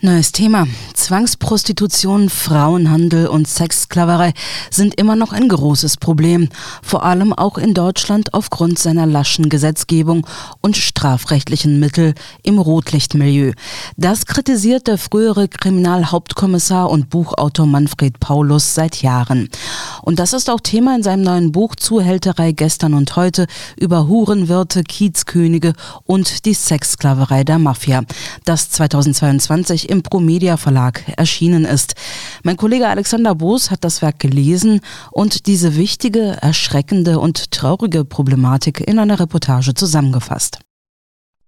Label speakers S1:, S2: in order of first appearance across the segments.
S1: Neues Thema. Zwangsprostitution, Frauenhandel und Sexsklaverei sind immer noch ein großes Problem, vor allem auch in Deutschland aufgrund seiner laschen Gesetzgebung und strafrechtlichen Mittel im Rotlichtmilieu. Das kritisiert der frühere Kriminalhauptkommissar und Buchautor Manfred Paulus seit Jahren. Und das ist auch Thema in seinem neuen Buch Zuhälterei gestern und heute über Hurenwirte, Kiezkönige und die Sexsklaverei der Mafia, das 2022 im Promedia Verlag erschienen ist. Mein Kollege Alexander Boos hat das Werk gelesen und diese wichtige, erschreckende und traurige Problematik in einer Reportage zusammengefasst.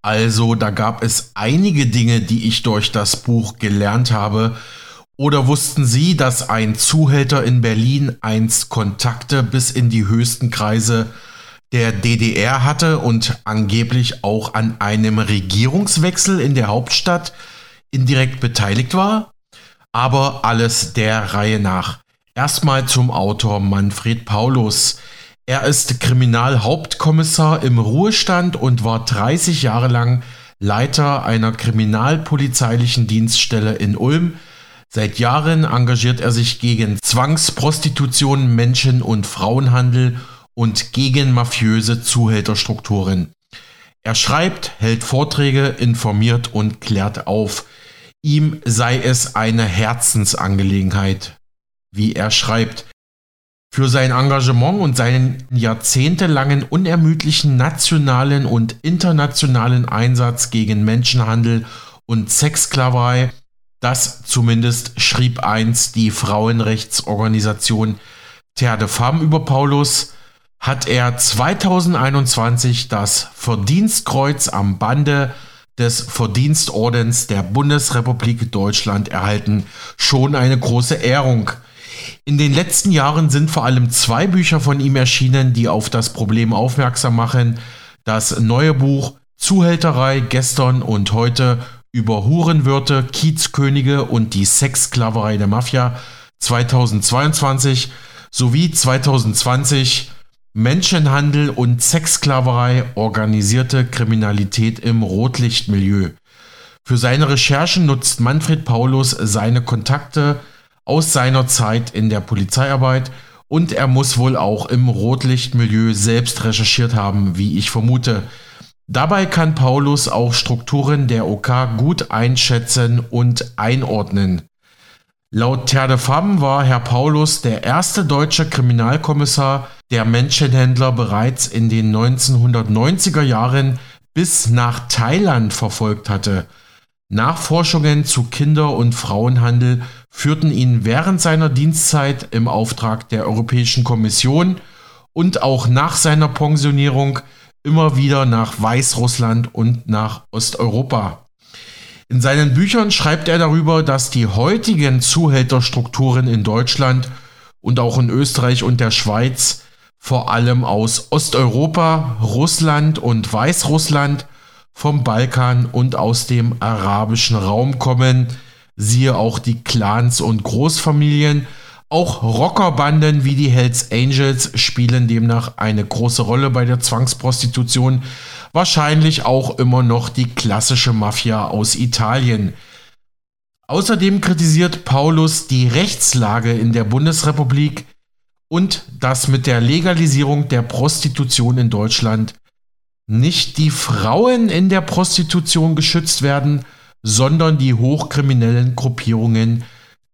S2: Also, da gab es einige Dinge, die ich durch das Buch gelernt habe. Oder wussten Sie, dass ein Zuhälter in Berlin einst Kontakte bis in die höchsten Kreise der DDR hatte und angeblich auch an einem Regierungswechsel in der Hauptstadt indirekt beteiligt war, aber alles der Reihe nach. Erstmal zum Autor Manfred Paulus. Er ist Kriminalhauptkommissar im Ruhestand und war 30 Jahre lang Leiter einer kriminalpolizeilichen Dienststelle in Ulm. Seit Jahren engagiert er sich gegen Zwangsprostitution, Menschen- und Frauenhandel und gegen mafiöse Zuhälterstrukturen. Er schreibt, hält Vorträge, informiert und klärt auf. Ihm sei es eine Herzensangelegenheit, wie er schreibt. Für sein Engagement und seinen jahrzehntelangen unermüdlichen nationalen und internationalen Einsatz gegen Menschenhandel und Sexsklaverei, das zumindest schrieb einst die Frauenrechtsorganisation Terre de Femme über Paulus, hat er 2021 das Verdienstkreuz am Bande des Verdienstordens der Bundesrepublik Deutschland erhalten. Schon eine große Ehrung. In den letzten Jahren sind vor allem zwei Bücher von ihm erschienen, die auf das Problem aufmerksam machen. Das neue Buch Zuhälterei gestern und heute über Hurenwirte, Kiezkönige und die Sexsklaverei der Mafia 2022 sowie 2020 Menschenhandel und Sexsklaverei, organisierte Kriminalität im Rotlichtmilieu. Für seine Recherchen nutzt Manfred Paulus seine Kontakte aus seiner Zeit in der Polizeiarbeit und er muss wohl auch im Rotlichtmilieu selbst recherchiert haben, wie ich vermute. Dabei kann Paulus auch Strukturen der OK gut einschätzen und einordnen. Laut Terre de Femme war Herr Paulus der erste deutsche Kriminalkommissar, der Menschenhändler bereits in den 1990er Jahren bis nach Thailand verfolgt hatte. Nachforschungen zu Kinder- und Frauenhandel führten ihn während seiner Dienstzeit im Auftrag der Europäischen Kommission und auch nach seiner Pensionierung immer wieder nach Weißrussland und nach Osteuropa. In seinen Büchern schreibt er darüber, dass die heutigen Zuhälterstrukturen in Deutschland und auch in Österreich und der Schweiz vor allem aus Osteuropa, Russland und Weißrussland, vom Balkan und aus dem arabischen Raum kommen. Siehe auch die Clans und Großfamilien. Auch Rockerbanden wie die Hells Angels spielen demnach eine große Rolle bei der Zwangsprostitution. Wahrscheinlich auch immer noch die klassische Mafia aus Italien. Außerdem kritisiert Paulus die Rechtslage in der Bundesrepublik, und dass mit der Legalisierung der Prostitution in Deutschland nicht die Frauen in der Prostitution geschützt werden, sondern die hochkriminellen Gruppierungen,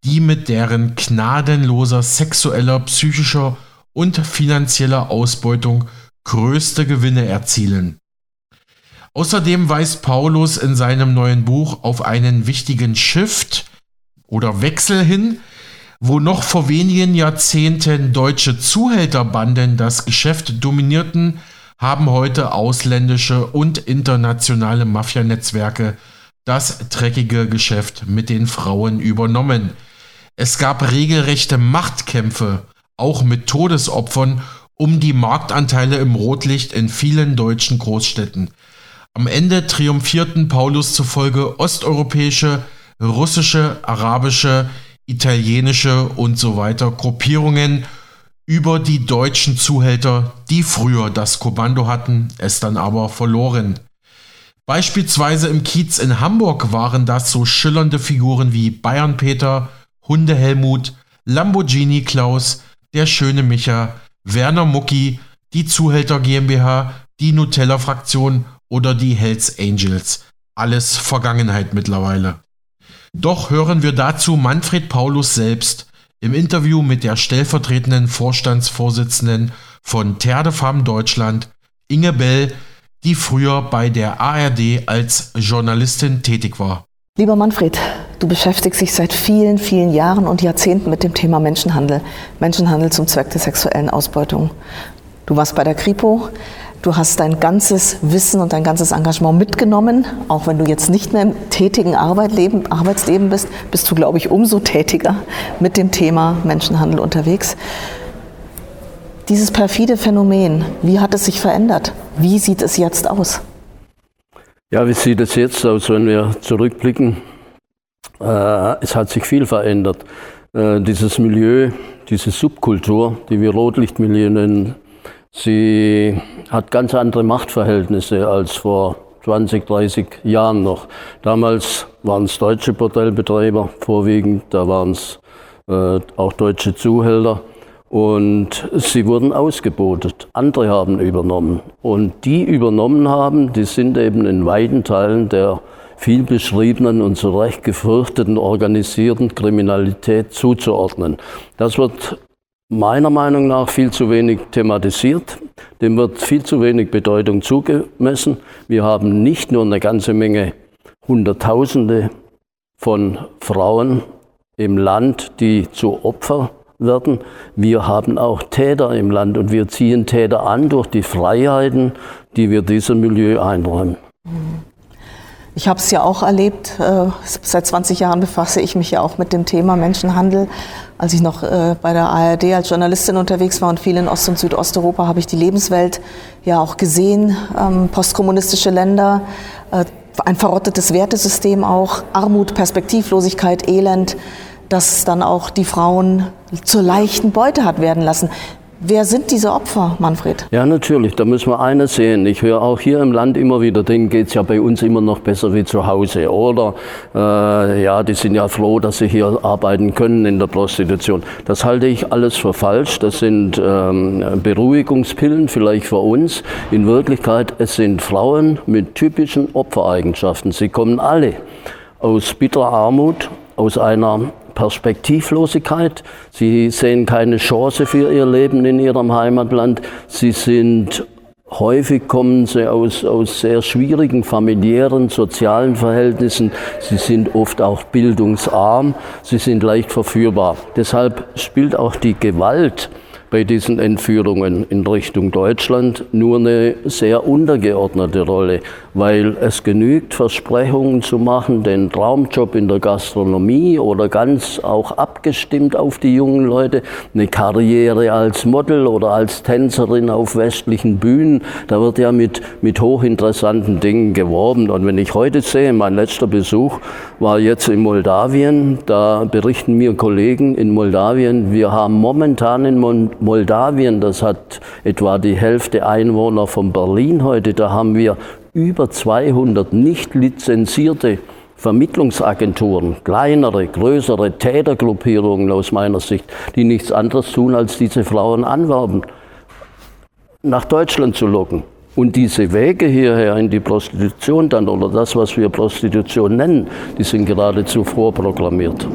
S2: die mit deren gnadenloser sexueller, psychischer und finanzieller Ausbeutung größte Gewinne erzielen. Außerdem weist Paulus in seinem neuen Buch auf einen wichtigen Shift oder Wechsel hin, wo noch vor wenigen Jahrzehnten deutsche Zuhälterbanden das Geschäft dominierten, haben heute ausländische und internationale Mafianetzwerke das dreckige Geschäft mit den Frauen übernommen. Es gab regelrechte Machtkämpfe, auch mit Todesopfern, um die Marktanteile im Rotlicht in vielen deutschen Großstädten. Am Ende triumphierten Paulus zufolge osteuropäische, russische, arabische, italienische und so weiter Gruppierungen über die deutschen Zuhälter, die früher das Kommando hatten, es dann aber verloren. Beispielsweise im Kiez in Hamburg waren das so schillernde Figuren wie Bayern Peter, Hunde Helmut, Lamborghini Klaus, der schöne Micha, Werner Mucki, die Zuhälter GmbH, die Nutella Fraktion oder die Hells Angels. Alles Vergangenheit mittlerweile. Doch hören wir dazu Manfred Paulus selbst im Interview mit der stellvertretenden Vorstandsvorsitzenden von Terre de Femme Deutschland, Inge Bell, die früher bei der ARD als Journalistin tätig war.
S3: Lieber Manfred, du beschäftigst dich seit vielen, vielen Jahren und Jahrzehnten mit dem Thema Menschenhandel. Menschenhandel zum Zweck der sexuellen Ausbeutung. Du warst bei der Kripo, Du hast dein ganzes Wissen und dein ganzes Engagement mitgenommen. Auch wenn du jetzt nicht mehr im tätigen Arbeitsleben, Arbeitsleben bist, bist du, glaube ich, umso tätiger mit dem Thema Menschenhandel unterwegs. Dieses perfide Phänomen, wie hat es sich verändert? Wie sieht es jetzt aus?
S4: Ja, wie sieht es jetzt aus, wenn wir zurückblicken? Äh, es hat sich viel verändert. Äh, dieses Milieu, diese Subkultur, die wir Rotlichtmilieu nennen, sie hat ganz andere Machtverhältnisse als vor 20, 30 Jahren noch. Damals waren es deutsche Bordellbetreiber vorwiegend, da waren es äh, auch deutsche Zuhälter. Und sie wurden ausgebotet. Andere haben übernommen. Und die übernommen haben, die sind eben in weiten Teilen der viel beschriebenen und zu Recht gefürchteten organisierten Kriminalität zuzuordnen. Das wird meiner Meinung nach viel zu wenig thematisiert. Dem wird viel zu wenig Bedeutung zugemessen. Wir haben nicht nur eine ganze Menge Hunderttausende von Frauen im Land, die zu Opfer werden. Wir haben auch Täter im Land und wir ziehen Täter an durch die Freiheiten, die wir diesem Milieu einräumen.
S3: Ich habe es ja auch erlebt. Äh, seit 20 Jahren befasse ich mich ja auch mit dem Thema Menschenhandel. Als ich noch äh, bei der ARD als Journalistin unterwegs war und viel in Ost- und Südosteuropa, habe ich die Lebenswelt ja auch gesehen. Ähm, postkommunistische Länder, äh, ein verrottetes Wertesystem auch, Armut, Perspektivlosigkeit, Elend das dann auch die Frauen zur leichten Beute hat werden lassen. Wer sind diese Opfer, Manfred?
S4: Ja, natürlich, da müssen wir eines sehen. Ich höre auch hier im Land immer wieder, denen geht es ja bei uns immer noch besser wie zu Hause. Oder äh, ja, die sind ja froh, dass sie hier arbeiten können in der Prostitution. Das halte ich alles für falsch. Das sind ähm, Beruhigungspillen vielleicht für uns. In Wirklichkeit, es sind Frauen mit typischen Opfereigenschaften. Sie kommen alle aus bitterer Armut, aus einer Perspektivlosigkeit. Sie sehen keine Chance für ihr Leben in ihrem Heimatland. Sie sind Häufig kommen sie aus, aus sehr schwierigen familiären, sozialen Verhältnissen. Sie sind oft auch bildungsarm. Sie sind leicht verführbar. Deshalb spielt auch die Gewalt bei diesen Entführungen in Richtung Deutschland nur eine sehr untergeordnete Rolle, weil es genügt, Versprechungen zu machen, den Traumjob in der Gastronomie oder ganz auch abgestimmt auf die jungen Leute, eine Karriere als Model oder als Tänzerin auf westlichen Bühnen. Da wird ja mit, mit hochinteressanten Dingen geworben. Und wenn ich heute sehe, mein letzter Besuch war jetzt in Moldawien, da berichten mir Kollegen in Moldawien, wir haben momentan in Moldawien, das hat etwa die Hälfte Einwohner von Berlin heute, da haben wir über 200 nicht lizenzierte Vermittlungsagenturen, kleinere, größere Tätergruppierungen aus meiner Sicht, die nichts anderes tun, als diese Frauen anwerben, nach Deutschland zu locken. Und diese Wege hierher in die Prostitution dann oder das, was wir Prostitution nennen, die sind geradezu vorprogrammiert.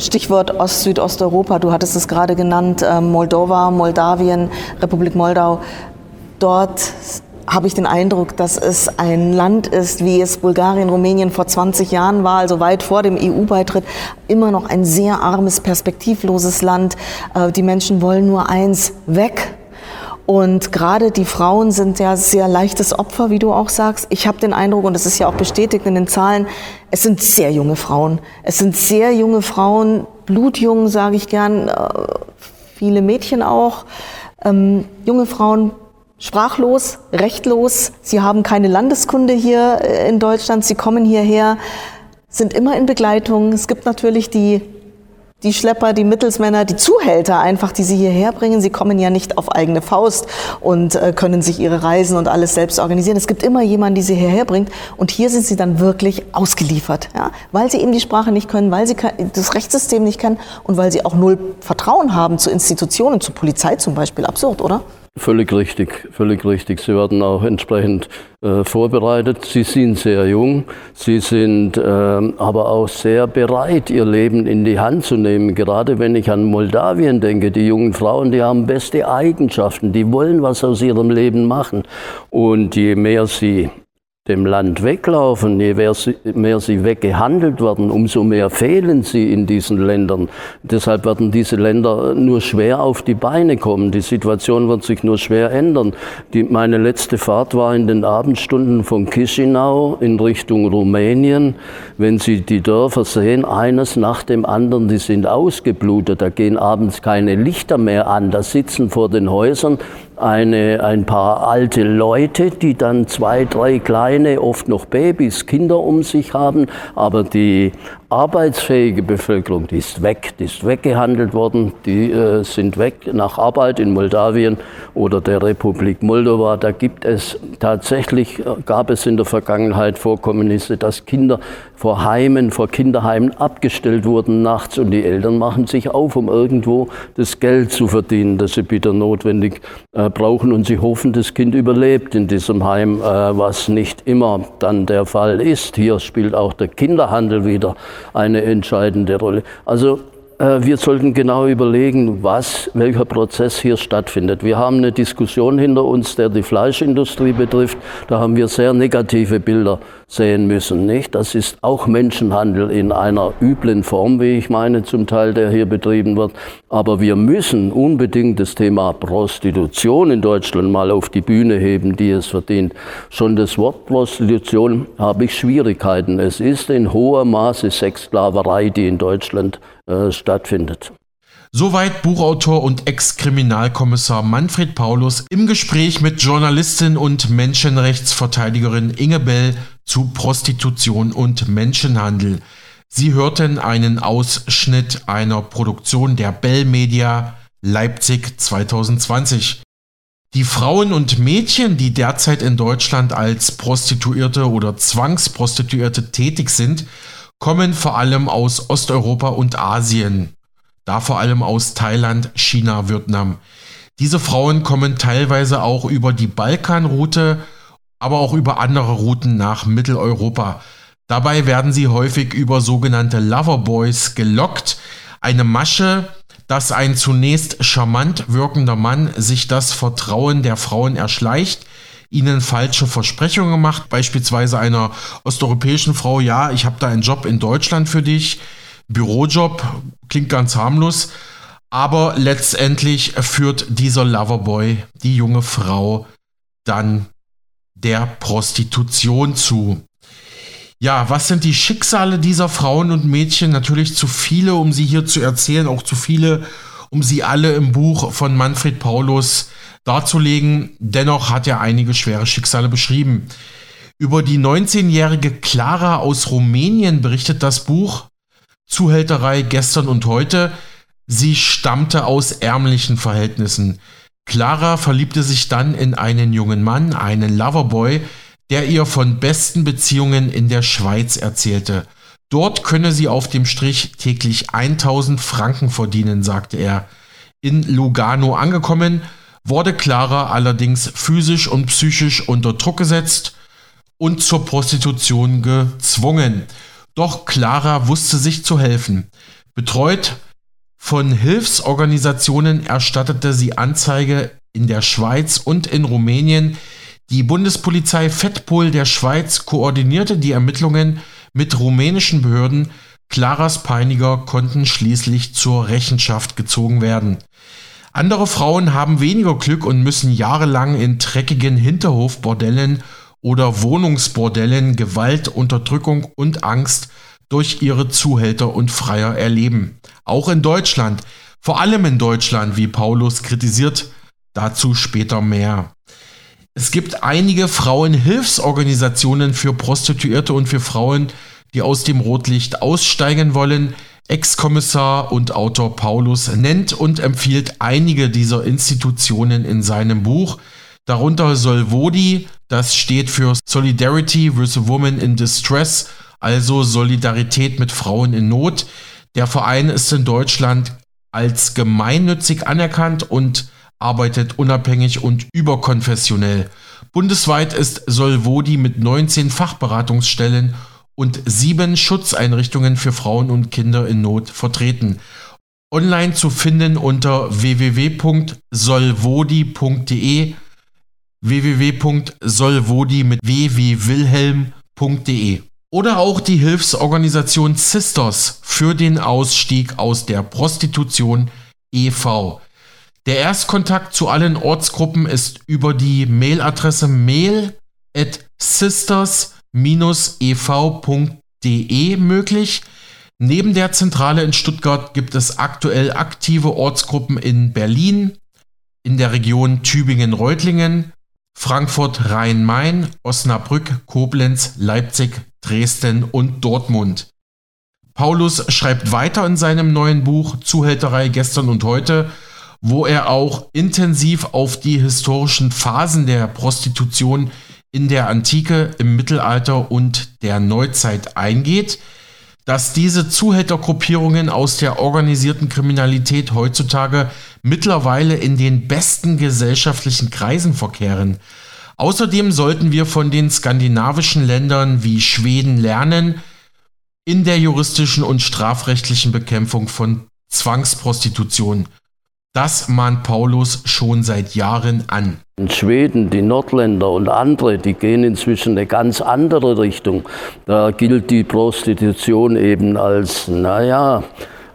S3: Stichwort Ost-Südosteuropa, du hattest es gerade genannt, äh, Moldova, Moldawien, Republik Moldau. Dort habe ich den Eindruck, dass es ein Land ist, wie es Bulgarien, Rumänien vor 20 Jahren war, also weit vor dem EU-Beitritt, immer noch ein sehr armes, perspektivloses Land. Äh, die Menschen wollen nur eins, weg und gerade die Frauen sind ja sehr leichtes Opfer, wie du auch sagst. Ich habe den Eindruck, und das ist ja auch bestätigt in den Zahlen, es sind sehr junge Frauen. Es sind sehr junge Frauen, blutjung, sage ich gern, äh, viele Mädchen auch. Ähm, junge Frauen sprachlos, rechtlos. Sie haben keine Landeskunde hier äh, in Deutschland. Sie kommen hierher, sind immer in Begleitung. Es gibt natürlich die die Schlepper, die Mittelsmänner, die Zuhälter einfach, die sie hierher bringen, sie kommen ja nicht auf eigene Faust und äh, können sich ihre Reisen und alles selbst organisieren. Es gibt immer jemanden, die sie hierher bringt und hier sind sie dann wirklich ausgeliefert, ja? weil sie eben die Sprache nicht können, weil sie das Rechtssystem nicht kennen und weil sie auch null Vertrauen haben zu Institutionen, zur Polizei zum Beispiel. Absurd, oder?
S4: Völlig richtig, völlig richtig. Sie werden auch entsprechend äh, vorbereitet. Sie sind sehr jung, sie sind äh, aber auch sehr bereit, ihr Leben in die Hand zu nehmen. Gerade wenn ich an Moldawien denke, die jungen Frauen, die haben beste Eigenschaften, die wollen was aus ihrem Leben machen. Und je mehr sie dem Land weglaufen, je mehr sie weggehandelt werden, umso mehr fehlen sie in diesen Ländern. Deshalb werden diese Länder nur schwer auf die Beine kommen. Die Situation wird sich nur schwer ändern. Die, meine letzte Fahrt war in den Abendstunden von Chisinau in Richtung Rumänien. Wenn Sie die Dörfer sehen, eines nach dem anderen, die sind ausgeblutet. Da gehen abends keine Lichter mehr an. Da sitzen vor den Häusern eine, ein paar alte Leute, die dann zwei, drei kleine, oft noch Babys, Kinder um sich haben, aber die arbeitsfähige Bevölkerung, die ist weg, die ist weggehandelt worden, die äh, sind weg nach Arbeit in Moldawien oder der Republik Moldova. Da gibt es tatsächlich, äh, gab es in der Vergangenheit Vorkommnisse, dass Kinder vor Heimen, vor Kinderheimen abgestellt wurden nachts und die Eltern machen sich auf, um irgendwo das Geld zu verdienen, das sie bitter notwendig äh, brauchen und sie hoffen, das Kind überlebt in diesem Heim, äh, was nicht immer dann der Fall ist. Hier spielt auch der Kinderhandel wieder eine entscheidende Rolle. Also wir sollten genau überlegen, was, welcher Prozess hier stattfindet. Wir haben eine Diskussion hinter uns, der die Fleischindustrie betrifft. Da haben wir sehr negative Bilder sehen müssen. Nicht? Das ist auch Menschenhandel in einer üblen Form, wie ich meine, zum Teil, der hier betrieben wird. Aber wir müssen unbedingt das Thema Prostitution in Deutschland mal auf die Bühne heben, die es verdient. Schon das Wort Prostitution habe ich Schwierigkeiten. Es ist in hohem Maße Sexsklaverei, die in Deutschland äh, stattfindet.
S2: Soweit Buchautor und Ex-Kriminalkommissar Manfred Paulus im Gespräch mit Journalistin und Menschenrechtsverteidigerin Inge Bell zu Prostitution und Menschenhandel. Sie hörten einen Ausschnitt einer Produktion der Bell Media Leipzig 2020. Die Frauen und Mädchen, die derzeit in Deutschland als Prostituierte oder Zwangsprostituierte tätig sind, kommen vor allem aus Osteuropa und Asien. Da vor allem aus Thailand, China, Vietnam. Diese Frauen kommen teilweise auch über die Balkanroute, aber auch über andere Routen nach Mitteleuropa. Dabei werden sie häufig über sogenannte Loverboys gelockt, eine Masche, dass ein zunächst charmant wirkender Mann sich das Vertrauen der Frauen erschleicht, ihnen falsche Versprechungen macht, beispielsweise einer osteuropäischen Frau, ja, ich habe da einen Job in Deutschland für dich, Bürojob, klingt ganz harmlos, aber letztendlich führt dieser Loverboy die junge Frau dann der Prostitution zu. Ja, was sind die Schicksale dieser Frauen und Mädchen? Natürlich zu viele, um sie hier zu erzählen, auch zu viele, um sie alle im Buch von Manfred Paulus darzulegen. Dennoch hat er einige schwere Schicksale beschrieben. Über die 19-jährige Clara aus Rumänien berichtet das Buch Zuhälterei gestern und heute. Sie stammte aus ärmlichen Verhältnissen. Clara verliebte sich dann in einen jungen Mann, einen Loverboy, der ihr von besten Beziehungen in der Schweiz erzählte. Dort könne sie auf dem Strich täglich 1000 Franken verdienen, sagte er. In Lugano angekommen, wurde Clara allerdings physisch und psychisch unter Druck gesetzt und zur Prostitution gezwungen. Doch Clara wusste sich zu helfen. Betreut von Hilfsorganisationen erstattete sie Anzeige in der Schweiz und in Rumänien. Die Bundespolizei Fettpol der Schweiz koordinierte die Ermittlungen mit rumänischen Behörden. Claras Peiniger konnten schließlich zur Rechenschaft gezogen werden. Andere Frauen haben weniger Glück und müssen jahrelang in dreckigen Hinterhofbordellen oder Wohnungsbordellen Gewalt, Unterdrückung und Angst durch ihre Zuhälter und Freier erleben. Auch in Deutschland, vor allem in Deutschland, wie Paulus kritisiert, dazu später mehr. Es gibt einige Frauenhilfsorganisationen für Prostituierte und für Frauen, die aus dem Rotlicht aussteigen wollen. Ex-Kommissar und Autor Paulus nennt und empfiehlt einige dieser Institutionen in seinem Buch, darunter Solvodi, das steht für Solidarity with Women in Distress, also Solidarität mit Frauen in Not. Der Verein ist in Deutschland als gemeinnützig anerkannt und arbeitet unabhängig und überkonfessionell. Bundesweit ist Solvodi mit 19 Fachberatungsstellen und sieben Schutzeinrichtungen für Frauen und Kinder in Not vertreten. Online zu finden unter www.solvodi.de www.solvodi mit w wie Wilhelm.de oder auch die Hilfsorganisation Sisters für den Ausstieg aus der Prostitution e.V. Der Erstkontakt zu allen Ortsgruppen ist über die Mailadresse mail at sisters-ev.de möglich. Neben der Zentrale in Stuttgart gibt es aktuell aktive Ortsgruppen in Berlin, in der Region Tübingen-Reutlingen, Frankfurt Rhein-Main, Osnabrück, Koblenz, Leipzig, Dresden und Dortmund. Paulus schreibt weiter in seinem neuen Buch Zuhälterei gestern und heute, wo er auch intensiv auf die historischen Phasen der Prostitution in der Antike, im Mittelalter und der Neuzeit eingeht, dass diese Zuhältergruppierungen aus der organisierten Kriminalität heutzutage mittlerweile in den besten gesellschaftlichen Kreisen verkehren. Außerdem sollten wir von den skandinavischen Ländern wie Schweden lernen, in der juristischen und strafrechtlichen Bekämpfung von Zwangsprostitution. Das mahnt Paulus schon seit Jahren an.
S4: In Schweden, die Nordländer und andere, die gehen inzwischen eine ganz andere Richtung. Da gilt die Prostitution eben als, naja,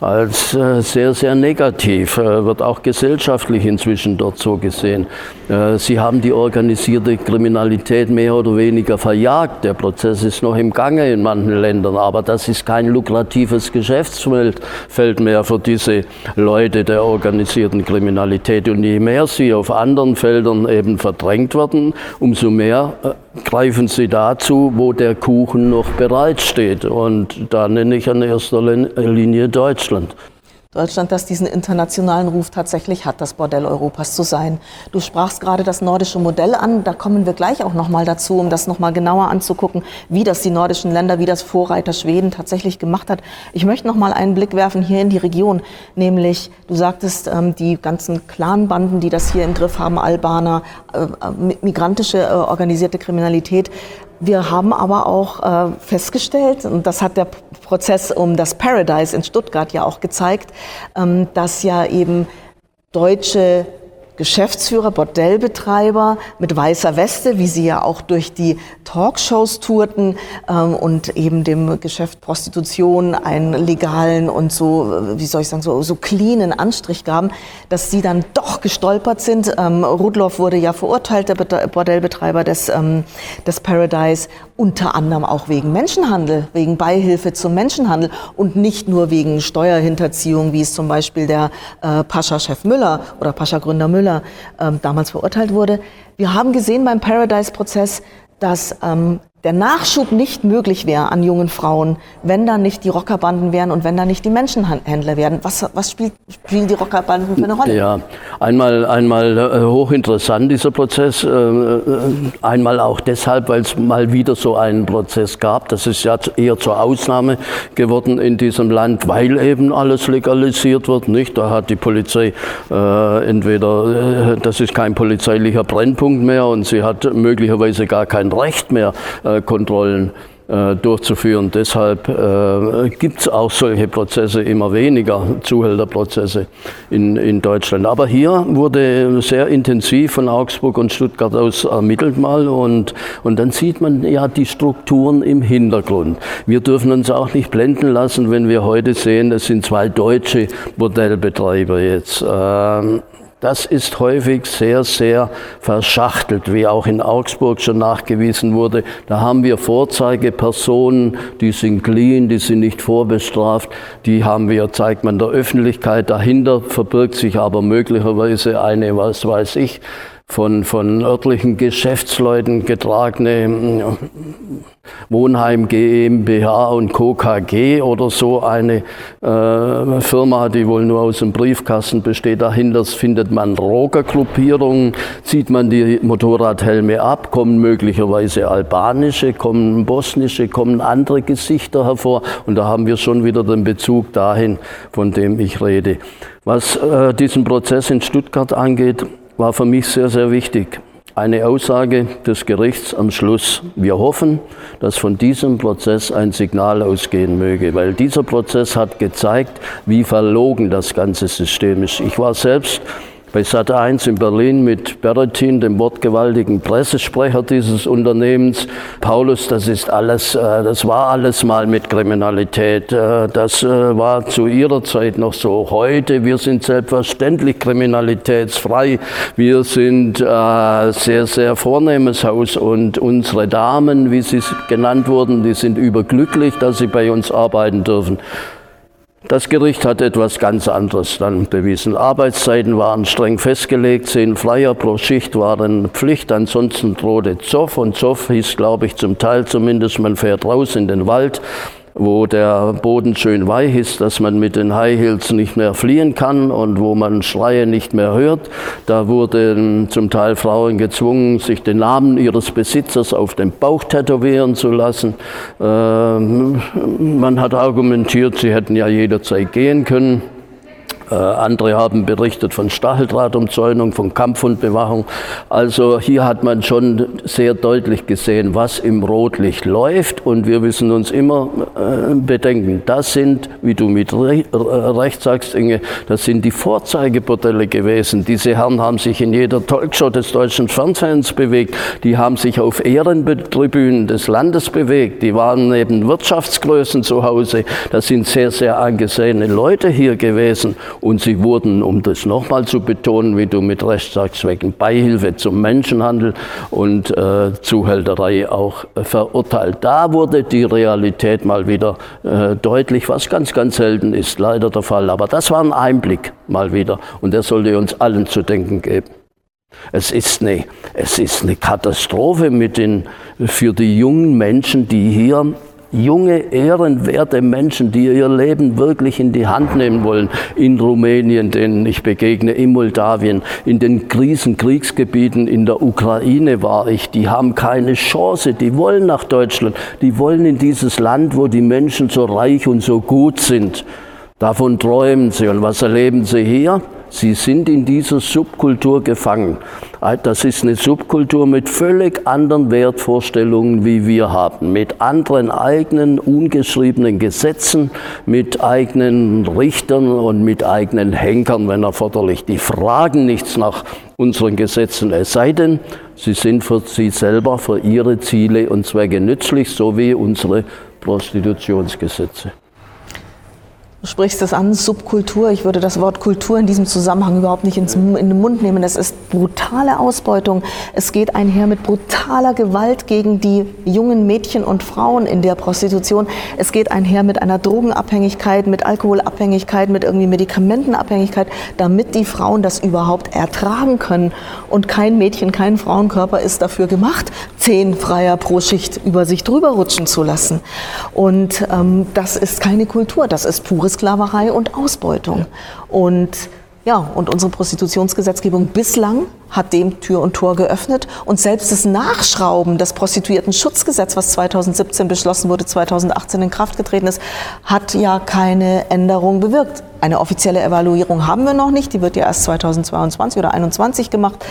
S4: als äh, sehr, sehr negativ, äh, wird auch gesellschaftlich inzwischen dort so gesehen. Äh, sie haben die organisierte Kriminalität mehr oder weniger verjagt. Der Prozess ist noch im Gange in manchen Ländern, aber das ist kein lukratives Geschäftsfeld mehr für diese Leute der organisierten Kriminalität. Und je mehr sie auf anderen Feldern eben verdrängt werden, umso mehr greifen sie dazu, wo der Kuchen noch bereitsteht. Und da nenne ich an erster Linie Deutschland.
S3: Deutschland, das diesen internationalen Ruf tatsächlich hat, das Bordell Europas zu sein. Du sprachst gerade das nordische Modell an, da kommen wir gleich auch noch mal dazu, um das noch mal genauer anzugucken, wie das die nordischen Länder, wie das Vorreiter Schweden tatsächlich gemacht hat. Ich möchte noch mal einen Blick werfen hier in die Region, nämlich du sagtest, ähm, die ganzen Clanbanden, die das hier im Griff haben, Albaner, äh, äh migrantische äh, organisierte Kriminalität, wir haben aber auch äh, festgestellt, und das hat der Prozess um das Paradise in Stuttgart ja auch gezeigt, ähm, dass ja eben deutsche Geschäftsführer, Bordellbetreiber mit weißer Weste, wie sie ja auch durch die Talkshows tourten ähm, und eben dem Geschäft Prostitution einen legalen und so, wie soll ich sagen, so, so cleanen Anstrich gaben, dass sie dann doch gestolpert sind. Ähm, Rudloff wurde ja verurteilt, der Bordellbetreiber des, ähm, des Paradise, unter anderem auch wegen Menschenhandel, wegen Beihilfe zum Menschenhandel und nicht nur wegen Steuerhinterziehung, wie es zum Beispiel der äh, Pascha-Chef Müller oder Pascha-Gründer Müller ähm, damals verurteilt wurde. Wir haben gesehen beim Paradise-Prozess, dass ähm, der Nachschub nicht möglich wäre an jungen Frauen, wenn da nicht die Rockerbanden wären und wenn da nicht die Menschenhändler wären. Was, was spielt, spielen die Rockerbanden für eine Rolle?
S4: Ja, einmal, einmal äh, hochinteressant dieser Prozess. Äh, äh, einmal auch deshalb, weil es mal wieder so einen Prozess gab. Das ist ja eher zur Ausnahme geworden in diesem Land, weil eben alles legalisiert wird. Nicht? Da hat die Polizei äh, entweder, das ist kein polizeilicher Brennpunkt mehr und sie hat möglicherweise gar kein Recht mehr, äh, Kontrollen äh, durchzuführen. Deshalb äh, gibt es auch solche Prozesse immer weniger, Zuhälterprozesse in, in Deutschland. Aber hier wurde sehr intensiv von Augsburg und Stuttgart aus ermittelt mal und, und dann sieht man ja die Strukturen im Hintergrund. Wir dürfen uns auch nicht blenden lassen, wenn wir heute sehen, es sind zwei deutsche Modellbetreiber jetzt. Ähm, das ist häufig sehr, sehr verschachtelt, wie auch in Augsburg schon nachgewiesen wurde. Da haben wir Vorzeigepersonen, die sind clean, die sind nicht vorbestraft, die haben wir, zeigt man der Öffentlichkeit. Dahinter verbirgt sich aber möglicherweise eine, was weiß ich, von, von örtlichen Geschäftsleuten getragene Wohnheim GmbH und Co. KG oder so eine äh, Firma, die wohl nur aus dem Briefkasten besteht. Dahinter findet man Rogergruppierungen, zieht man die Motorradhelme ab, kommen möglicherweise albanische, kommen bosnische, kommen andere Gesichter hervor und da haben wir schon wieder den Bezug dahin, von dem ich rede. Was äh, diesen Prozess in Stuttgart angeht, war für mich sehr, sehr wichtig. Eine Aussage des Gerichts am Schluss. Wir hoffen, dass von diesem Prozess ein Signal ausgehen möge, weil dieser Prozess hat gezeigt, wie verlogen das ganze System ist. Ich war selbst bei Sat1 in Berlin mit Berretin, dem wortgewaltigen Pressesprecher dieses Unternehmens. Paulus, das ist alles, äh, das war alles mal mit Kriminalität. Äh, das äh, war zu ihrer Zeit noch so. Heute, wir sind selbstverständlich kriminalitätsfrei. Wir sind sehr, sehr vornehmes Haus und unsere Damen, wie sie genannt wurden, die sind überglücklich, dass sie bei uns arbeiten dürfen. Das Gericht hat etwas ganz anderes dann bewiesen. Arbeitszeiten waren streng festgelegt, zehn Flyer pro Schicht waren Pflicht, ansonsten drohte Zoff und Zoff hieß, glaube ich, zum Teil zumindest, man fährt raus in den Wald wo der Boden schön weich ist, dass man mit den High Heels nicht mehr fliehen kann und wo man Schreie nicht mehr hört. Da wurden zum Teil Frauen gezwungen, sich den Namen ihres Besitzers auf den Bauch tätowieren zu lassen. Ähm, man hat argumentiert, sie hätten ja jederzeit gehen können. Äh, andere haben berichtet von Stacheldrahtumzäunung, von Kampfhundbewachung. Also hier hat man schon sehr deutlich gesehen, was im Rotlicht läuft. Und wir müssen uns immer äh, bedenken, das sind, wie du mit Recht sagst, Inge, das sind die Vorzeigebordelle gewesen. Diese Herren haben sich in jeder Talkshow des deutschen Fernsehens bewegt. Die haben sich auf Ehrentribünen des Landes bewegt. Die waren neben Wirtschaftsgrößen zu Hause. Das sind sehr, sehr angesehene Leute hier gewesen. Und sie wurden, um das nochmal zu betonen, wie du mit Recht sagst, wegen Beihilfe zum Menschenhandel und äh, Zuhälterei auch äh, verurteilt. Da wurde die Realität mal wieder äh, deutlich, was ganz, ganz selten ist, leider der Fall. Aber das war ein Einblick mal wieder und der sollte uns allen zu denken geben. Es ist eine, es ist eine Katastrophe mit den, für die jungen Menschen, die hier junge, ehrenwerte Menschen, die ihr Leben wirklich in die Hand nehmen wollen. In Rumänien, denen ich begegne, in Moldawien, in den Krisenkriegsgebieten in der Ukraine war ich. Die haben keine Chance. Die wollen nach Deutschland. Die wollen in dieses Land, wo die Menschen so reich und so gut sind. Davon träumen sie. Und was erleben sie hier? Sie sind in dieser Subkultur gefangen. Das ist eine Subkultur mit völlig anderen Wertvorstellungen, wie wir haben, mit anderen eigenen ungeschriebenen Gesetzen, mit eigenen Richtern und mit eigenen Henkern, wenn erforderlich. Die fragen nichts nach unseren Gesetzen, es sei denn, sie sind für sie selber, für ihre Ziele und Zwecke nützlich, so wie unsere Prostitutionsgesetze.
S3: Du sprichst es an, Subkultur. Ich würde das Wort Kultur in diesem Zusammenhang überhaupt nicht ins, in den Mund nehmen. Es ist brutale Ausbeutung. Es geht einher mit brutaler Gewalt gegen die jungen Mädchen und Frauen in der Prostitution. Es geht einher mit einer Drogenabhängigkeit, mit Alkoholabhängigkeit, mit irgendwie Medikamentenabhängigkeit, damit die Frauen das überhaupt ertragen können. Und kein Mädchen, kein Frauenkörper ist dafür gemacht, zehn Freier pro Schicht über sich drüber rutschen zu lassen. Und ähm, das ist keine Kultur, das ist pures Sklaverei und Ausbeutung. Und ja, und unsere Prostitutionsgesetzgebung bislang hat dem Tür und Tor geöffnet. Und selbst das Nachschrauben des Prostituiertenschutzgesetz, was 2017 beschlossen wurde, 2018 in Kraft getreten ist, hat ja keine Änderung bewirkt. Eine offizielle Evaluierung haben wir noch nicht, die wird ja erst 2022 oder 2021 gemacht.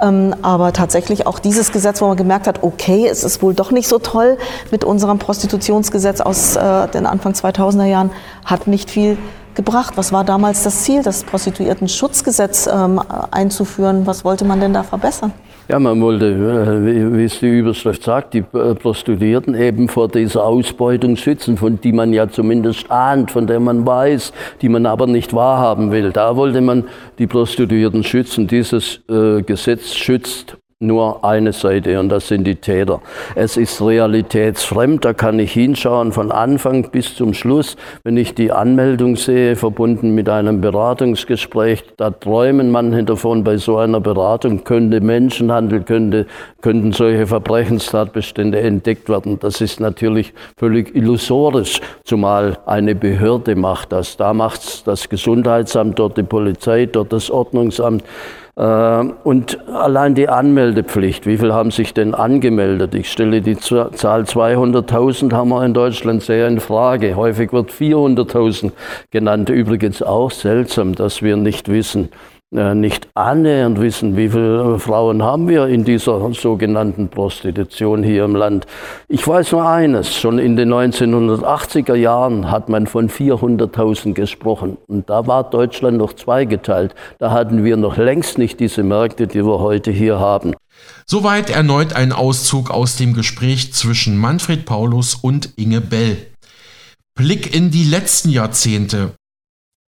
S3: Ähm, aber tatsächlich auch dieses Gesetz, wo man gemerkt hat, okay, es ist wohl doch nicht so toll mit unserem Prostitutionsgesetz aus äh, den Anfang 2000er Jahren, hat nicht viel gebracht? Was war damals das Ziel, das Prostituierten-Schutzgesetz ähm, einzuführen? Was wollte man denn da verbessern?
S4: Ja, man wollte, äh, wie es die Überschrift sagt, die äh, Prostituierten eben vor dieser Ausbeutung schützen, von die man ja zumindest ahnt, von der man weiß, die man aber nicht wahrhaben will. Da wollte man die Prostituierten schützen. Dieses äh, Gesetz schützt nur eine Seite und das sind die Täter. Es ist realitätsfremd, da kann ich hinschauen von Anfang bis zum Schluss. Wenn ich die Anmeldung sehe, verbunden mit einem Beratungsgespräch, da träumen manche davon, bei so einer Beratung könnte Menschenhandel, könnte, könnten solche Verbrechenstatbestände entdeckt werden. Das ist natürlich völlig illusorisch, zumal eine Behörde macht das. Da macht das Gesundheitsamt, dort die Polizei, dort das Ordnungsamt. Ähm, und allein die Anmeldepflicht, wie viele haben sich denn angemeldet? Ich stelle die Zahl 200.000 haben wir in Deutschland sehr in Frage. Häufig wird 400.000 genannt. Übrigens auch seltsam, dass wir nicht wissen, nicht annähernd wissen, wie viele Frauen haben wir in dieser sogenannten Prostitution hier im Land. Ich weiß nur eines, schon in den 1980er Jahren hat man von 400.000 gesprochen und da war Deutschland noch zweigeteilt. Da hatten wir noch längst nicht diese Märkte, die wir heute hier haben.
S2: Soweit erneut ein Auszug aus dem Gespräch zwischen Manfred Paulus und Inge Bell. Blick in die letzten Jahrzehnte.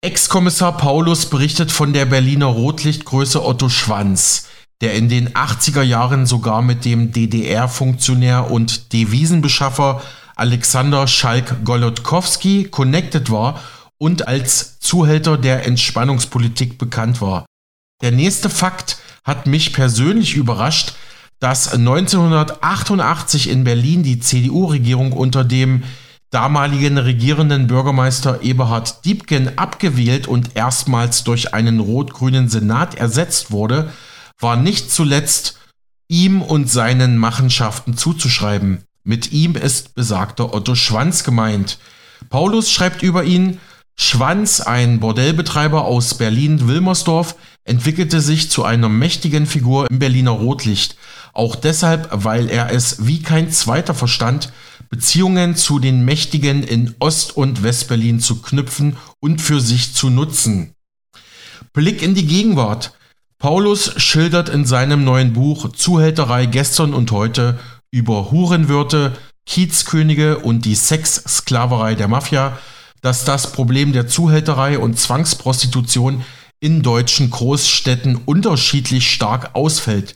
S2: Ex-Kommissar Paulus berichtet von der Berliner Rotlichtgröße Otto Schwanz, der in den 80er Jahren sogar mit dem DDR-Funktionär und Devisenbeschaffer Alexander Schalk-Golodkowski connected war und als Zuhälter der Entspannungspolitik bekannt war. Der nächste Fakt hat mich persönlich überrascht, dass 1988 in Berlin die CDU-Regierung unter dem damaligen regierenden Bürgermeister Eberhard Diebken abgewählt und erstmals durch einen rot-grünen Senat ersetzt wurde, war nicht zuletzt ihm und seinen Machenschaften zuzuschreiben. Mit ihm ist besagter Otto Schwanz gemeint. Paulus schreibt über ihn, Schwanz, ein Bordellbetreiber aus Berlin-Wilmersdorf, entwickelte sich zu einer mächtigen Figur im Berliner Rotlicht, auch deshalb, weil er es wie kein zweiter verstand, Beziehungen zu den Mächtigen in Ost- und Westberlin zu knüpfen und für sich zu nutzen. Blick in die Gegenwart. Paulus schildert in seinem neuen Buch Zuhälterei gestern und heute über Hurenwirte, Kiezkönige und die Sexsklaverei der Mafia, dass das Problem der Zuhälterei und Zwangsprostitution in deutschen Großstädten unterschiedlich stark ausfällt.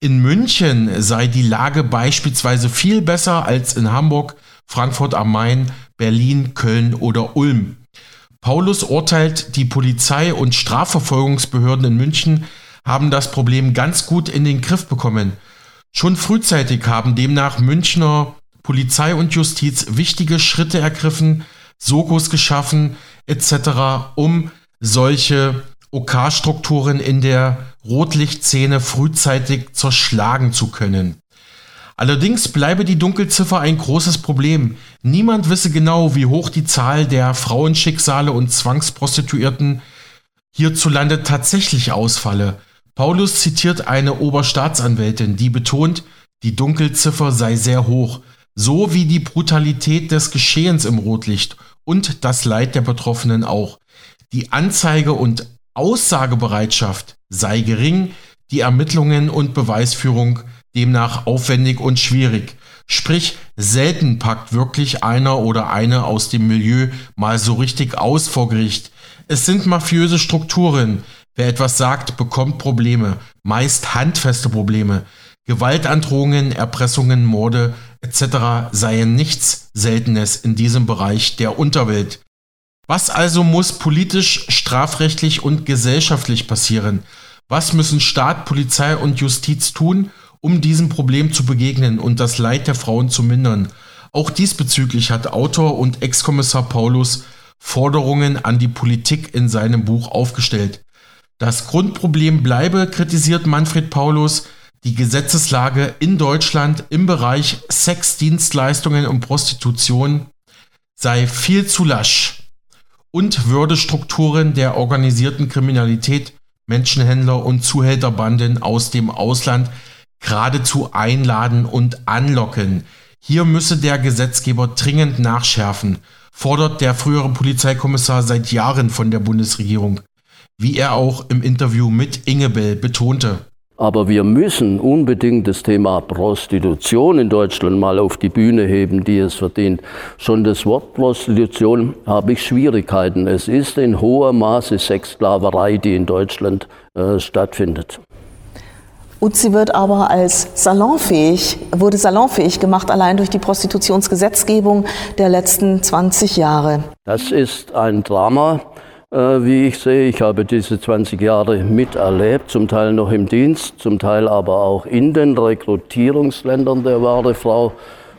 S2: In München sei die Lage beispielsweise viel besser als in Hamburg, Frankfurt am Main, Berlin, Köln oder Ulm. Paulus urteilt, die Polizei und Strafverfolgungsbehörden in München haben das Problem ganz gut in den Griff bekommen. Schon frühzeitig haben demnach Münchner Polizei und Justiz wichtige Schritte ergriffen, Sokos geschaffen etc., um solche OK-Strukturen in der Rotlichtszene frühzeitig zerschlagen zu können. Allerdings bleibe die Dunkelziffer ein großes Problem. Niemand wisse genau, wie hoch die Zahl der Frauenschicksale und Zwangsprostituierten hierzulande tatsächlich ausfalle. Paulus zitiert eine Oberstaatsanwältin, die betont, die Dunkelziffer sei sehr hoch, so wie die Brutalität des Geschehens im Rotlicht und das Leid der Betroffenen auch. Die Anzeige und Aussagebereitschaft sei gering, die Ermittlungen und Beweisführung demnach aufwendig und schwierig. Sprich, selten packt wirklich einer oder eine aus dem Milieu mal so richtig aus vor Gericht. Es sind mafiöse Strukturen. Wer etwas sagt, bekommt Probleme, meist handfeste Probleme. Gewaltandrohungen, Erpressungen, Morde etc. seien nichts Seltenes in diesem Bereich der Unterwelt. Was also muss politisch, strafrechtlich und gesellschaftlich passieren? Was müssen Staat, Polizei und Justiz tun, um diesem Problem zu begegnen und das Leid der Frauen zu mindern? Auch diesbezüglich hat Autor und Ex-Kommissar Paulus Forderungen an die Politik in seinem Buch aufgestellt. Das Grundproblem bleibe, kritisiert Manfred Paulus, die Gesetzeslage in Deutschland im Bereich Sexdienstleistungen und Prostitution sei viel zu lasch und würde Strukturen der organisierten Kriminalität, Menschenhändler und Zuhälterbanden aus dem Ausland geradezu einladen und anlocken. Hier müsse der Gesetzgeber dringend nachschärfen, fordert der frühere Polizeikommissar seit Jahren von der Bundesregierung, wie er auch im Interview mit Ingebel betonte.
S4: Aber wir müssen unbedingt das Thema Prostitution in Deutschland mal auf die Bühne heben, die es verdient. Schon das Wort Prostitution habe ich Schwierigkeiten. Es ist in hohem Maße Sexsklaverei, die in Deutschland äh, stattfindet.
S3: Und sie wird aber als salonfähig, wurde salonfähig gemacht, allein durch die Prostitutionsgesetzgebung der letzten 20 Jahre.
S4: Das ist ein Drama, wie ich sehe. Ich habe diese 20 Jahre miterlebt, zum Teil noch im Dienst, zum Teil aber auch in den Rekrutierungsländern der wahre Frau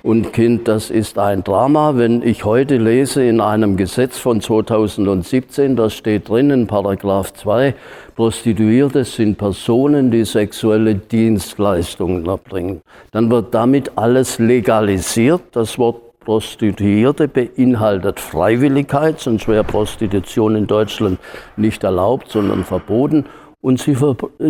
S4: und Kind, das ist ein Drama. Wenn ich heute lese in einem Gesetz von 2017, da steht drin in Paragraph 2, Prostituierte sind Personen, die sexuelle Dienstleistungen erbringen. Dann wird damit alles legalisiert. Das Wort Prostituierte beinhaltet Freiwilligkeit, sonst wäre Prostitution in Deutschland nicht erlaubt, sondern verboten und sie,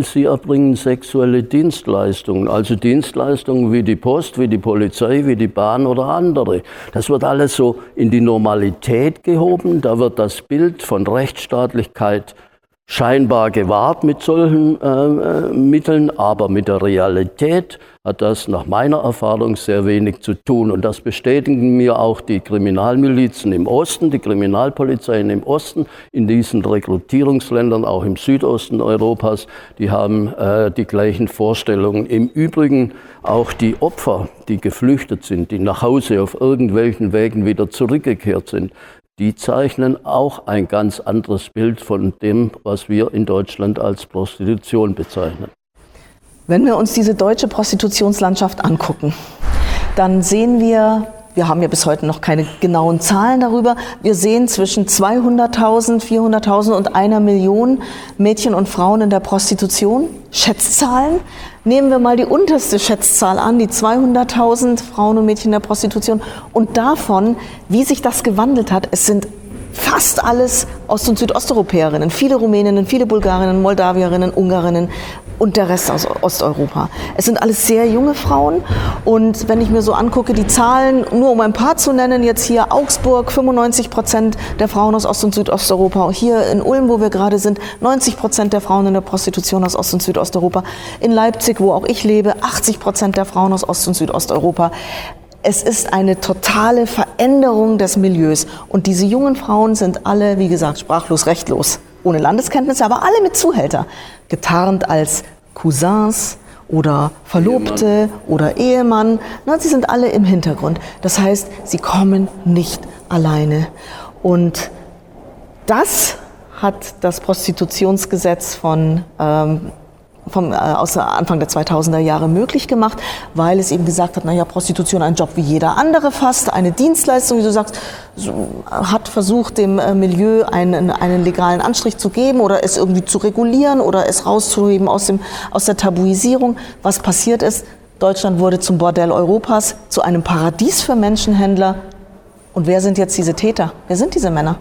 S4: sie, erbringen sexuelle Dienstleistungen, also Dienstleistungen wie die Post, wie die Polizei, wie die Bahn oder andere. Das wird alles so in die Normalität gehoben, da wird das Bild von Rechtsstaatlichkeit scheinbar gewahrt mit solchen äh, äh, Mitteln, aber mit der Realität hat das nach meiner Erfahrung sehr wenig zu tun. Und das bestätigen mir auch die Kriminalmilizen im Osten, die Kriminalpolizeien im Osten, in diesen Rekrutierungsländern, auch im Südosten Europas, die haben äh, die gleichen Vorstellungen. Im Übrigen auch die Opfer, die geflüchtet sind, die nach Hause auf irgendwelchen Wegen wieder zurückgekehrt sind, die zeichnen auch ein ganz anderes Bild von dem, was wir in Deutschland als Prostitution bezeichnen.
S3: Wenn wir uns diese deutsche Prostitutionslandschaft angucken, dann sehen wir, wir haben ja bis heute noch keine genauen Zahlen darüber, wir sehen zwischen 200.000, 400.000 und einer Million Mädchen und Frauen in der Prostitution, Schätzzahlen. Nehmen wir mal die unterste Schätzzahl an, die 200.000 Frauen und Mädchen in der Prostitution und davon, wie sich das gewandelt hat. Es sind fast alles Ost- und Südosteuropäerinnen, viele Rumäninnen, viele Bulgarinnen, Moldawierinnen, Ungarinnen und der Rest aus Osteuropa. Es sind alles sehr junge Frauen und wenn ich mir so angucke, die Zahlen, nur um ein paar zu nennen, jetzt hier Augsburg, 95 Prozent der Frauen aus Ost- und Südosteuropa, hier in Ulm, wo wir gerade sind, 90 Prozent der Frauen in der Prostitution aus Ost- und Südosteuropa, in Leipzig, wo auch ich lebe, 80 Prozent der Frauen aus Ost- und Südosteuropa. Es ist eine totale Veränderung des Milieus. Und diese jungen Frauen sind alle, wie gesagt, sprachlos, rechtlos, ohne Landeskenntnisse, aber alle mit Zuhälter, getarnt als Cousins oder Verlobte Ehemann. oder Ehemann. Na, sie sind alle im Hintergrund. Das heißt, sie kommen nicht alleine. Und das hat das Prostitutionsgesetz von ähm, vom, äh, aus Anfang der 2000er Jahre möglich gemacht, weil es eben gesagt hat, naja, Prostitution ein Job wie jeder andere fast, eine Dienstleistung, wie du sagst, so, hat versucht, dem äh, Milieu einen, einen legalen Anstrich zu geben oder es irgendwie zu regulieren oder es rauszuheben aus, dem, aus der Tabuisierung. Was passiert ist, Deutschland wurde zum Bordell Europas, zu einem Paradies für Menschenhändler. Und wer sind jetzt diese Täter? Wer sind diese Männer?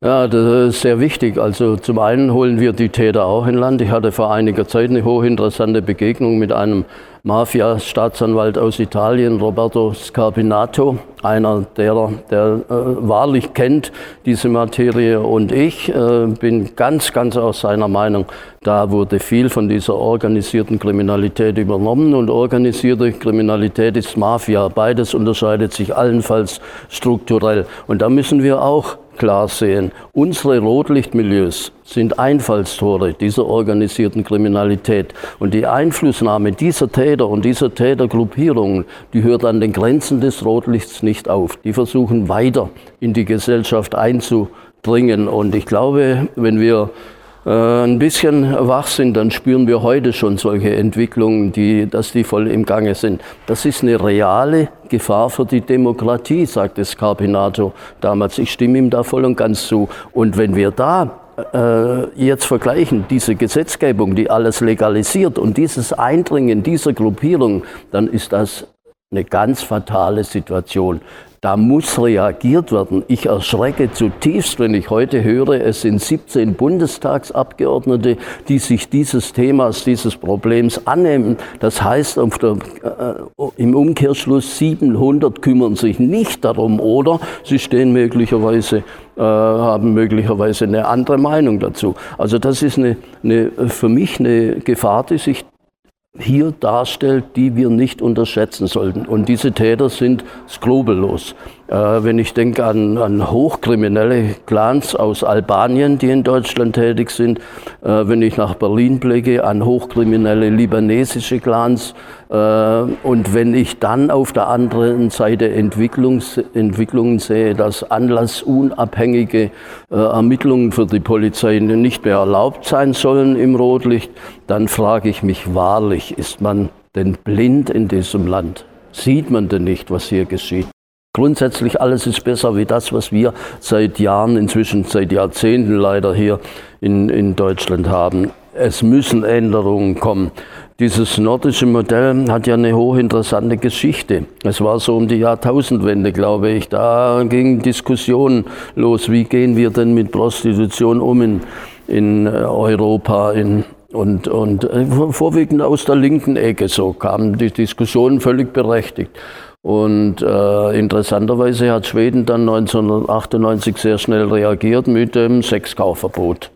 S4: Ja, das ist sehr wichtig. Also zum einen holen wir die Täter auch in Land. Ich hatte vor einiger Zeit eine hochinteressante Begegnung mit einem Mafia-Staatsanwalt aus Italien, Roberto Scarpinato, einer derer, der äh, wahrlich kennt diese Materie. Und ich äh, bin ganz, ganz aus seiner Meinung, da wurde viel von dieser organisierten Kriminalität übernommen. Und organisierte Kriminalität ist Mafia. Beides unterscheidet sich allenfalls strukturell. Und da müssen wir auch klar sehen. Unsere Rotlichtmilieus sind Einfallstore dieser organisierten Kriminalität. Und die Einflussnahme dieser Täter und dieser Tätergruppierungen, die hört an den Grenzen des Rotlichts nicht auf. Die versuchen weiter in die Gesellschaft einzudringen. Und ich glaube, wenn wir ein bisschen wach sind, dann spüren wir heute schon solche Entwicklungen, die, dass die voll im Gange sind. Das ist eine reale Gefahr für die Demokratie, sagte Scarpinato damals. Ich stimme ihm da voll und ganz zu. Und wenn wir da äh, jetzt vergleichen, diese Gesetzgebung, die alles legalisiert und dieses Eindringen dieser Gruppierung, dann ist das eine ganz fatale Situation. Da muss reagiert werden. Ich erschrecke zutiefst, wenn ich heute höre, es sind 17 Bundestagsabgeordnete, die sich dieses Themas, dieses Problems annehmen. Das heißt, der, äh, im Umkehrschluss 700 kümmern sich nicht darum oder sie stehen möglicherweise äh, haben möglicherweise eine andere Meinung dazu. Also das ist eine, eine, für mich eine Gefahr, die sich hier darstellt, die wir nicht unterschätzen sollten. Und diese Täter sind skrupellos. Äh, wenn ich denke an, an, hochkriminelle Clans aus Albanien, die in Deutschland tätig sind, äh, wenn ich nach Berlin blicke, an hochkriminelle libanesische Clans äh, und wenn ich dann auf der anderen Seite Entwicklungs, Entwicklungen sehe, dass anlassunabhängige Ermittlungen für die Polizei nicht mehr erlaubt sein sollen im Rotlicht, dann frage ich mich wahrlich, ist man denn blind in diesem Land? Sieht man denn nicht, was hier geschieht? Grundsätzlich alles ist besser wie das, was wir seit Jahren, inzwischen seit Jahrzehnten leider hier in, in Deutschland haben. Es müssen Änderungen kommen. Dieses nordische Modell hat ja eine hochinteressante Geschichte. Es war so um die Jahrtausendwende, glaube ich. Da gingen Diskussionen los. Wie gehen wir denn mit Prostitution um in, in äh, Europa, in und, und äh, vorwiegend aus der linken Ecke so kamen die Diskussionen völlig berechtigt. Und äh, interessanterweise hat Schweden dann 1998 sehr schnell reagiert mit dem Sexkaufverbot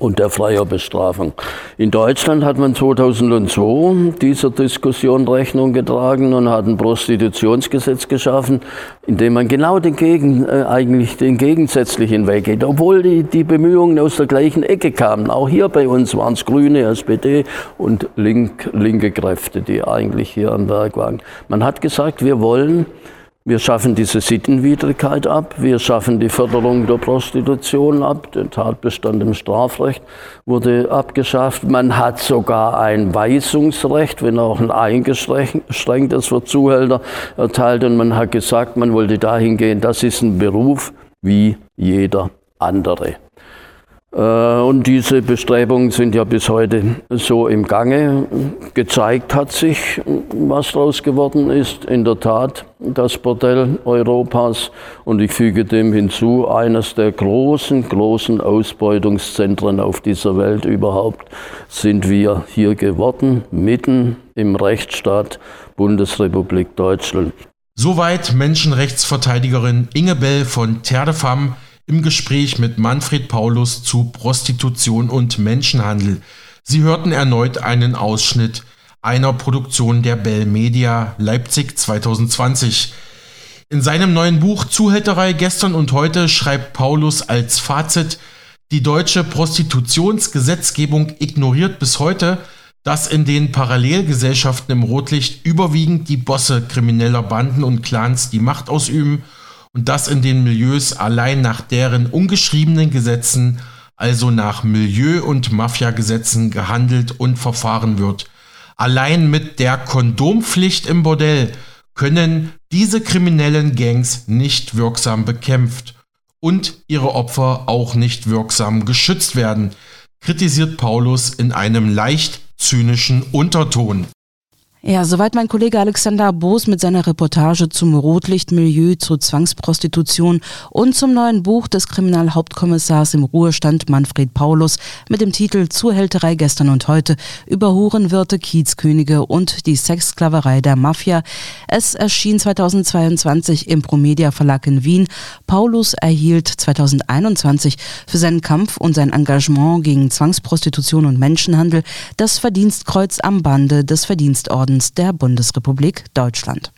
S4: und der Freier-Bestrafung. In Deutschland hat man 2002 dieser Diskussion Rechnung getragen und hat ein Prostitutionsgesetz geschaffen, in dem man genau den Gegen, äh, eigentlich den gegensätzlichen Weg geht, obwohl die, die Bemühungen aus der gleichen Ecke kamen. Auch hier bei uns waren es Grüne, SPD und link, linke Kräfte, die eigentlich hier am Werk waren. Man hat gesagt, wir wollen wir schaffen diese Sittenwidrigkeit ab, wir schaffen die Förderung der Prostitution ab, der Tatbestand im Strafrecht wurde abgeschafft. Man hat sogar ein Weisungsrecht, wenn auch ein eingeschränktes für Zuhälter erteilt. Und man hat gesagt, man wollte dahin gehen, das ist ein Beruf wie jeder andere. Äh, und diese Bestrebungen sind ja bis heute so im Gange. Gezeigt hat sich, was daraus geworden ist. In der Tat das Bordell Europas. Und ich füge dem hinzu, eines der großen, großen Ausbeutungszentren auf dieser Welt überhaupt sind wir hier geworden, mitten im Rechtsstaat Bundesrepublik Deutschland.
S2: Soweit Menschenrechtsverteidigerin Inge Bell von Terre de Femme im Gespräch mit Manfred Paulus zu Prostitution und Menschenhandel. Sie hörten erneut einen Ausschnitt einer Produktion der Bell Media Leipzig 2020. In seinem neuen Buch Zuhälterei gestern und heute schreibt Paulus als Fazit, die deutsche Prostitutionsgesetzgebung ignoriert bis heute, dass in den Parallelgesellschaften im Rotlicht überwiegend die Bosse krimineller Banden und Clans die Macht ausüben und dass in den Milieus allein nach deren ungeschriebenen Gesetzen, also nach Milieu- und Mafiagesetzen gehandelt und verfahren wird. Allein mit der Kondompflicht im Bordell können diese kriminellen Gangs nicht wirksam bekämpft und ihre Opfer auch nicht wirksam geschützt werden, kritisiert Paulus in einem leicht zynischen Unterton.
S1: Ja, soweit mein Kollege Alexander Boos mit seiner Reportage zum Rotlichtmilieu, zur Zwangsprostitution und zum neuen Buch des Kriminalhauptkommissars im Ruhestand Manfred Paulus mit dem Titel Zuhälterei gestern und heute über Hurenwirte, Kiezkönige und die Sexsklaverei der Mafia. Es erschien 2022 im Promedia Verlag in Wien. Paulus erhielt 2021 für seinen Kampf und sein Engagement gegen Zwangsprostitution und Menschenhandel das Verdienstkreuz am Bande des Verdienstordens der Bundesrepublik Deutschland.